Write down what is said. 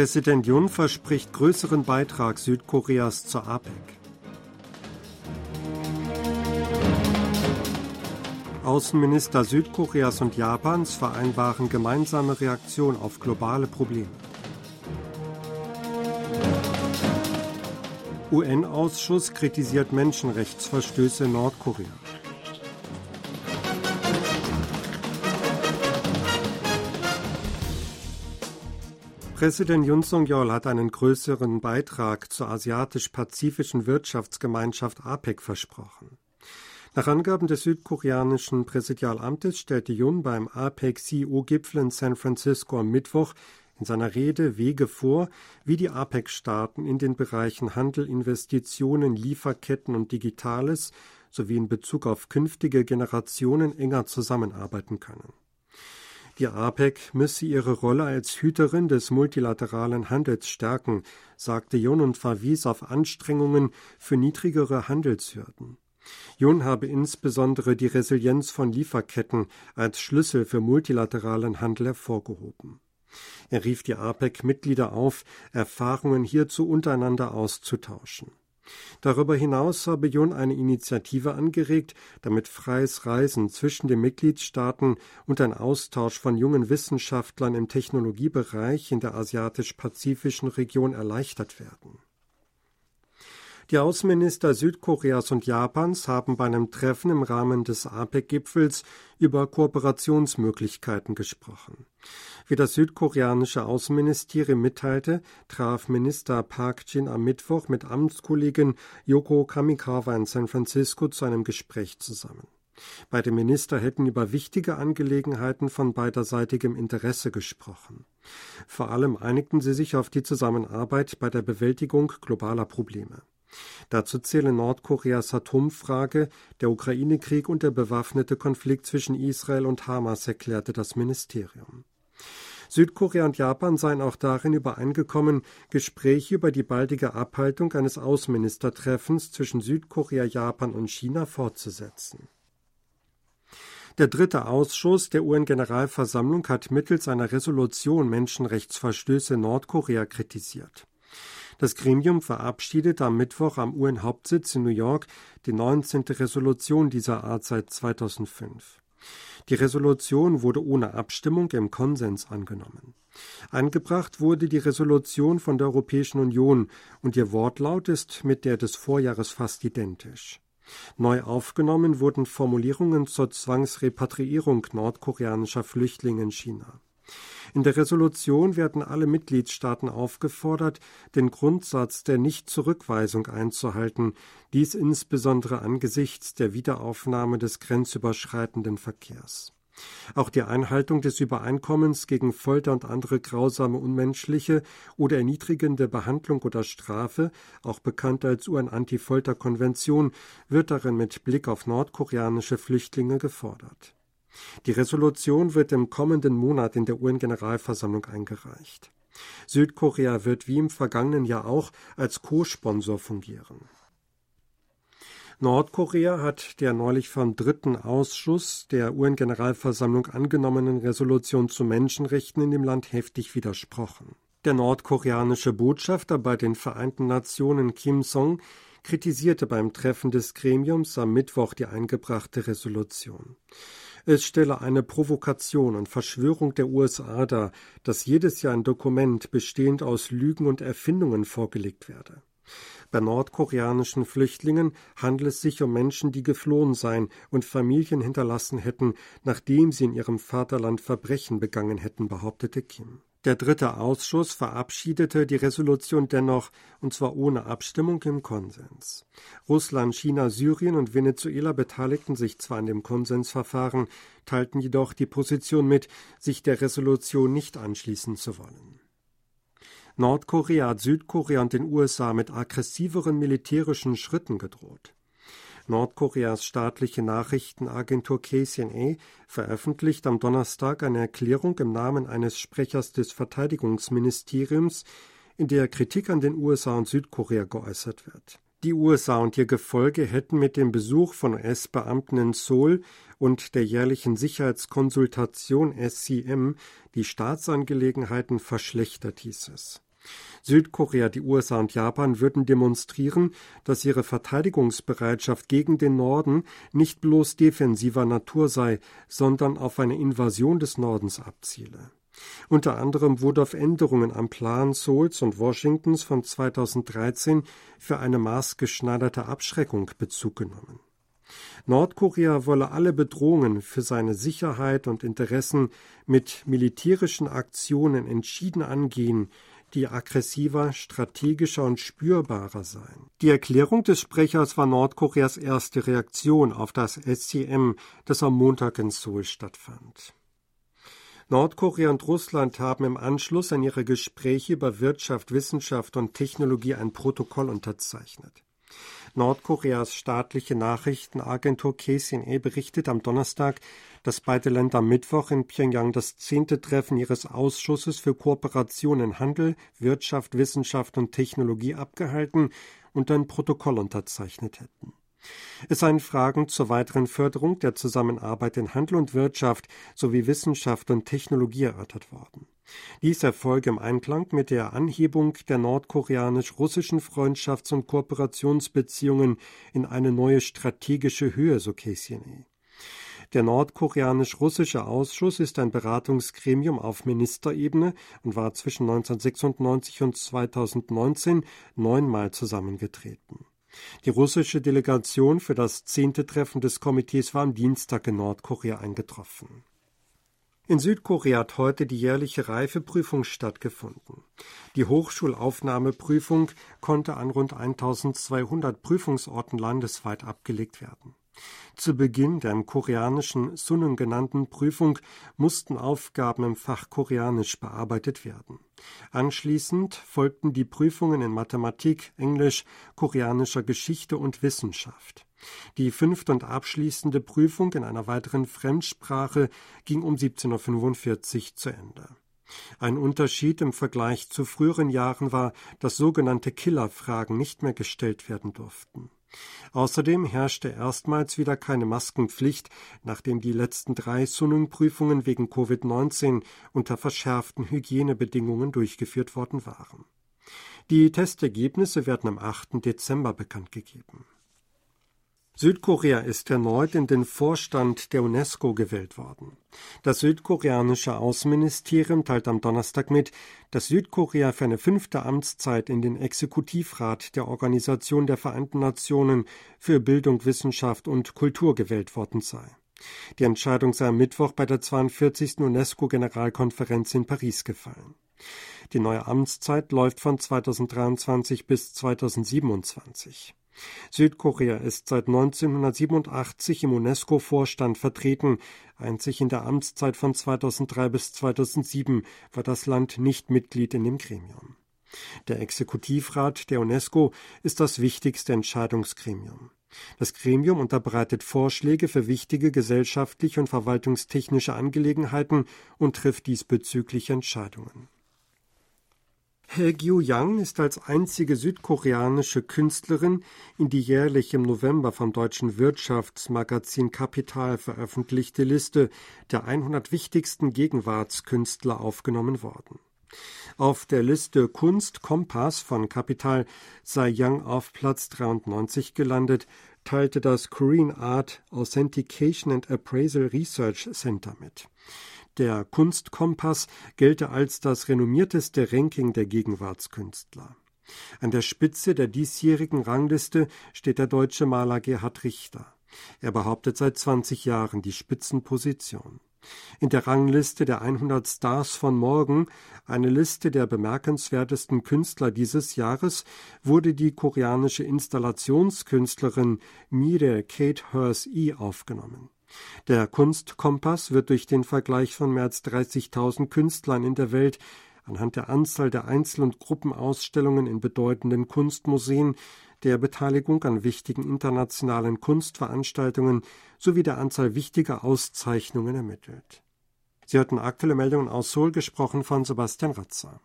Präsident Jun verspricht größeren Beitrag Südkoreas zur APEC. Außenminister Südkoreas und Japans vereinbaren gemeinsame Reaktion auf globale Probleme. UN-Ausschuss kritisiert Menschenrechtsverstöße in Nordkorea. Präsident Yun Song-yeol hat einen größeren Beitrag zur asiatisch-pazifischen Wirtschaftsgemeinschaft APEC versprochen. Nach Angaben des südkoreanischen Präsidialamtes stellte Yun beim APEC-CEO-Gipfel in San Francisco am Mittwoch in seiner Rede Wege vor, wie die APEC-Staaten in den Bereichen Handel, Investitionen, Lieferketten und Digitales sowie in Bezug auf künftige Generationen enger zusammenarbeiten können. Die APEC müsse ihre Rolle als Hüterin des multilateralen Handels stärken, sagte Jun und verwies auf Anstrengungen für niedrigere Handelshürden. Jun habe insbesondere die Resilienz von Lieferketten als Schlüssel für multilateralen Handel hervorgehoben. Er rief die APEC-Mitglieder auf, Erfahrungen hierzu untereinander auszutauschen. Darüber hinaus habe Jun eine Initiative angeregt, damit freies Reisen zwischen den Mitgliedstaaten und ein Austausch von jungen Wissenschaftlern im Technologiebereich in der asiatisch-pazifischen Region erleichtert werden. Die Außenminister Südkoreas und Japans haben bei einem Treffen im Rahmen des APEC-Gipfels über Kooperationsmöglichkeiten gesprochen. Wie das südkoreanische Außenministerium mitteilte, traf Minister Park Jin am Mittwoch mit Amtskollegin Yoko Kamikawa in San Francisco zu einem Gespräch zusammen. Beide Minister hätten über wichtige Angelegenheiten von beiderseitigem Interesse gesprochen. Vor allem einigten sie sich auf die Zusammenarbeit bei der Bewältigung globaler Probleme. Dazu zählen Nordkoreas Atomfrage, der Ukraine-Krieg und der bewaffnete Konflikt zwischen Israel und Hamas, erklärte das Ministerium. Südkorea und Japan seien auch darin übereingekommen, Gespräche über die baldige Abhaltung eines Außenministertreffens zwischen Südkorea, Japan und China fortzusetzen. Der dritte Ausschuss der UN-Generalversammlung hat mittels einer Resolution Menschenrechtsverstöße in Nordkorea kritisiert. Das Gremium verabschiedete am Mittwoch am UN-Hauptsitz in New York die 19. Resolution dieser Art seit 2005. Die Resolution wurde ohne Abstimmung im Konsens angenommen. Eingebracht wurde die Resolution von der Europäischen Union und ihr Wortlaut ist mit der des Vorjahres fast identisch. Neu aufgenommen wurden Formulierungen zur Zwangsrepatriierung nordkoreanischer Flüchtlinge in China. In der Resolution werden alle Mitgliedstaaten aufgefordert, den Grundsatz der Nichtzurückweisung einzuhalten, dies insbesondere angesichts der Wiederaufnahme des grenzüberschreitenden Verkehrs. Auch die Einhaltung des Übereinkommens gegen Folter und andere grausame, unmenschliche oder erniedrigende Behandlung oder Strafe, auch bekannt als UN-Anti-Folter-Konvention, wird darin mit Blick auf nordkoreanische Flüchtlinge gefordert. Die Resolution wird im kommenden Monat in der UN-Generalversammlung eingereicht. Südkorea wird wie im vergangenen Jahr auch als Co-Sponsor fungieren. Nordkorea hat der neulich vom dritten Ausschuss der UN-Generalversammlung angenommenen Resolution zu Menschenrechten in dem Land heftig widersprochen. Der nordkoreanische Botschafter bei den Vereinten Nationen Kim Song kritisierte beim Treffen des Gremiums am Mittwoch die eingebrachte Resolution. Es stelle eine Provokation und Verschwörung der USA dar, dass jedes Jahr ein Dokument bestehend aus Lügen und Erfindungen vorgelegt werde. Bei nordkoreanischen Flüchtlingen handelt es sich um Menschen, die geflohen seien und Familien hinterlassen hätten, nachdem sie in ihrem Vaterland Verbrechen begangen hätten, behauptete Kim. Der dritte Ausschuss verabschiedete die Resolution dennoch, und zwar ohne Abstimmung im Konsens. Russland, China, Syrien und Venezuela beteiligten sich zwar an dem Konsensverfahren, teilten jedoch die Position mit, sich der Resolution nicht anschließen zu wollen. Nordkorea hat Südkorea und den USA mit aggressiveren militärischen Schritten gedroht. Nordkoreas staatliche Nachrichtenagentur KCNA veröffentlicht am Donnerstag eine Erklärung im Namen eines Sprechers des Verteidigungsministeriums, in der Kritik an den USA und Südkorea geäußert wird. Die USA und ihr Gefolge hätten mit dem Besuch von US-Beamten in Seoul und der jährlichen Sicherheitskonsultation SCM die Staatsangelegenheiten verschlechtert, hieß es. Südkorea, die USA und Japan würden demonstrieren, dass ihre Verteidigungsbereitschaft gegen den Norden nicht bloß defensiver Natur sei, sondern auf eine Invasion des Nordens abziele. Unter anderem wurde auf Änderungen am Plan Seouls und Washingtons von 2013 für eine maßgeschneiderte Abschreckung Bezug genommen. Nordkorea wolle alle Bedrohungen für seine Sicherheit und Interessen mit militärischen Aktionen entschieden angehen, die aggressiver, strategischer und spürbarer seien. Die Erklärung des Sprechers war Nordkoreas erste Reaktion auf das SCM, das am Montag in Seoul stattfand. Nordkorea und Russland haben im Anschluss an ihre Gespräche über Wirtschaft, Wissenschaft und Technologie ein Protokoll unterzeichnet. Nordkoreas staatliche Nachrichtenagentur KCNA berichtet am Donnerstag, dass beide Länder am Mittwoch in Pyongyang das zehnte Treffen ihres Ausschusses für Kooperation in Handel, Wirtschaft, Wissenschaft und Technologie abgehalten und ein Protokoll unterzeichnet hätten. Es seien Fragen zur weiteren Förderung der Zusammenarbeit in Handel und Wirtschaft sowie Wissenschaft und Technologie erörtert worden. Dies erfolge im Einklang mit der Anhebung der nordkoreanisch-russischen Freundschafts- und Kooperationsbeziehungen in eine neue strategische Höhe, so KCNA. Der nordkoreanisch-russische Ausschuss ist ein Beratungsgremium auf Ministerebene und war zwischen 1996 und 2019 neunmal zusammengetreten. Die russische Delegation für das zehnte Treffen des Komitees war am Dienstag in Nordkorea eingetroffen. In Südkorea hat heute die jährliche Reifeprüfung stattgefunden. Die Hochschulaufnahmeprüfung konnte an rund 1200 Prüfungsorten landesweit abgelegt werden. Zu Beginn der im koreanischen Sunnun genannten Prüfung mussten Aufgaben im Fach Koreanisch bearbeitet werden. Anschließend folgten die Prüfungen in Mathematik, Englisch, koreanischer Geschichte und Wissenschaft. Die fünfte und abschließende Prüfung in einer weiteren Fremdsprache ging um 17.45 Uhr zu Ende. Ein Unterschied im Vergleich zu früheren Jahren war, dass sogenannte Killerfragen nicht mehr gestellt werden durften. Außerdem herrschte erstmals wieder keine Maskenpflicht, nachdem die letzten drei Sunnung-Prüfungen wegen Covid-19 unter verschärften Hygienebedingungen durchgeführt worden waren. Die Testergebnisse werden am 8. Dezember bekannt gegeben. Südkorea ist erneut in den Vorstand der UNESCO gewählt worden. Das südkoreanische Außenministerium teilt am Donnerstag mit, dass Südkorea für eine fünfte Amtszeit in den Exekutivrat der Organisation der Vereinten Nationen für Bildung, Wissenschaft und Kultur gewählt worden sei. Die Entscheidung sei am Mittwoch bei der 42. UNESCO-Generalkonferenz in Paris gefallen. Die neue Amtszeit läuft von 2023 bis 2027. Südkorea ist seit 1987 im UNESCO-Vorstand vertreten. Einzig in der Amtszeit von 2003 bis 2007 war das Land nicht Mitglied in dem Gremium. Der Exekutivrat der UNESCO ist das wichtigste Entscheidungsgremium. Das Gremium unterbreitet Vorschläge für wichtige gesellschaftliche und verwaltungstechnische Angelegenheiten und trifft diesbezüglich Entscheidungen. He Gyu-yang ist als einzige südkoreanische Künstlerin in die jährlich im November vom deutschen Wirtschaftsmagazin Kapital veröffentlichte Liste der 100 wichtigsten Gegenwartskünstler aufgenommen worden. Auf der Liste Kunst Kompass von Kapital sei Yang auf Platz 93 gelandet, teilte das Korean Art Authentication and Appraisal Research Center mit. Der Kunstkompass gelte als das renommierteste Ranking der Gegenwartskünstler. An der Spitze der diesjährigen Rangliste steht der deutsche Maler Gerhard Richter. Er behauptet seit 20 Jahren die Spitzenposition. In der Rangliste der 100 Stars von morgen, eine Liste der bemerkenswertesten Künstler dieses Jahres, wurde die koreanische Installationskünstlerin Mire Kate Hers E aufgenommen. Der Kunstkompass wird durch den Vergleich von mehr als 30.000 Künstlern in der Welt anhand der Anzahl der Einzel- und Gruppenausstellungen in bedeutenden Kunstmuseen, der Beteiligung an wichtigen internationalen Kunstveranstaltungen sowie der Anzahl wichtiger Auszeichnungen ermittelt. Sie hörten aktuelle Meldungen aus Seoul, gesprochen von Sebastian Ratzer.